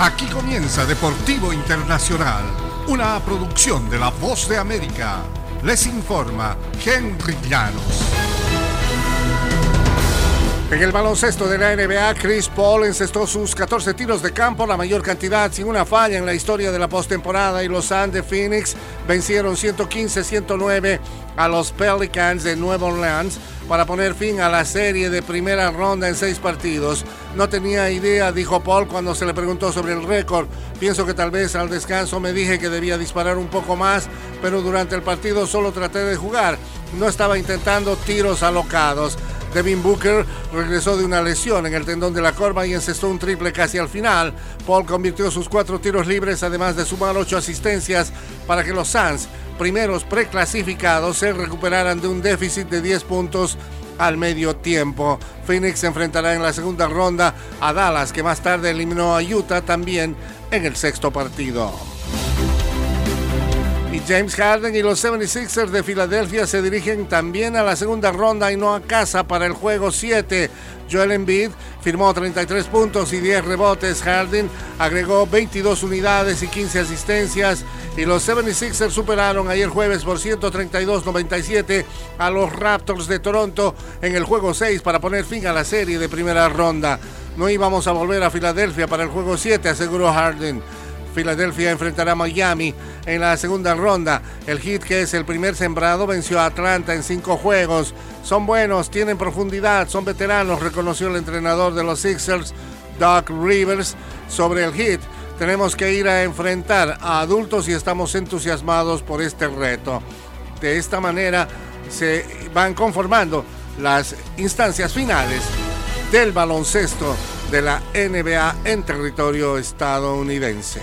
Aquí comienza Deportivo Internacional, una producción de La Voz de América. Les informa Henry Llanos. En el baloncesto de la NBA, Chris Paul encestó sus 14 tiros de campo, la mayor cantidad sin una falla en la historia de la postemporada, y los Suns Phoenix vencieron 115-109 a los Pelicans de Nueva Orleans para poner fin a la serie de primera ronda en seis partidos. No tenía idea, dijo Paul cuando se le preguntó sobre el récord. Pienso que tal vez al descanso me dije que debía disparar un poco más, pero durante el partido solo traté de jugar. No estaba intentando tiros alocados. Devin Booker regresó de una lesión en el tendón de la corva y encestó un triple casi al final. Paul convirtió sus cuatro tiros libres, además de sumar ocho asistencias para que los Suns primeros preclasificados se recuperaran de un déficit de 10 puntos al medio tiempo. Phoenix se enfrentará en la segunda ronda a Dallas, que más tarde eliminó a Utah también en el sexto partido. James Harden y los 76ers de Filadelfia se dirigen también a la segunda ronda y no a casa para el juego 7. Joel Embiid firmó 33 puntos y 10 rebotes. Harden agregó 22 unidades y 15 asistencias. Y los 76ers superaron ayer jueves por 132-97 a los Raptors de Toronto en el juego 6 para poner fin a la serie de primera ronda. No íbamos a volver a Filadelfia para el juego 7, aseguró Harden. Filadelfia enfrentará a Miami en la segunda ronda. El Heat, que es el primer sembrado, venció a Atlanta en cinco juegos. Son buenos, tienen profundidad, son veteranos, reconoció el entrenador de los Sixers, Doc Rivers, sobre el Heat. Tenemos que ir a enfrentar a adultos y estamos entusiasmados por este reto. De esta manera se van conformando las instancias finales del baloncesto de la NBA en territorio estadounidense.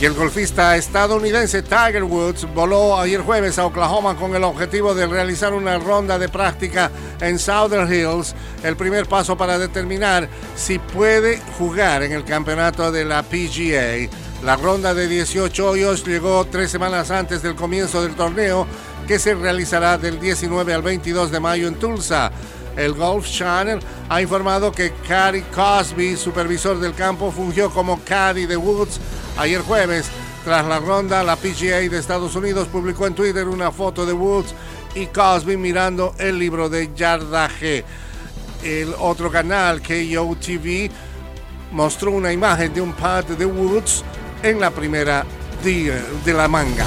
Y el golfista estadounidense Tiger Woods voló ayer jueves a Oklahoma con el objetivo de realizar una ronda de práctica en Southern Hills, el primer paso para determinar si puede jugar en el campeonato de la PGA. La ronda de 18 hoyos llegó tres semanas antes del comienzo del torneo que se realizará del 19 al 22 de mayo en Tulsa. El Golf Channel ha informado que Cary Cosby, supervisor del campo, fungió como caddy de Woods ayer jueves. Tras la ronda, la PGA de Estados Unidos publicó en Twitter una foto de Woods y Cosby mirando el libro de yardaje. El otro canal, KOTV, mostró una imagen de un pad de Woods en la primera de la manga.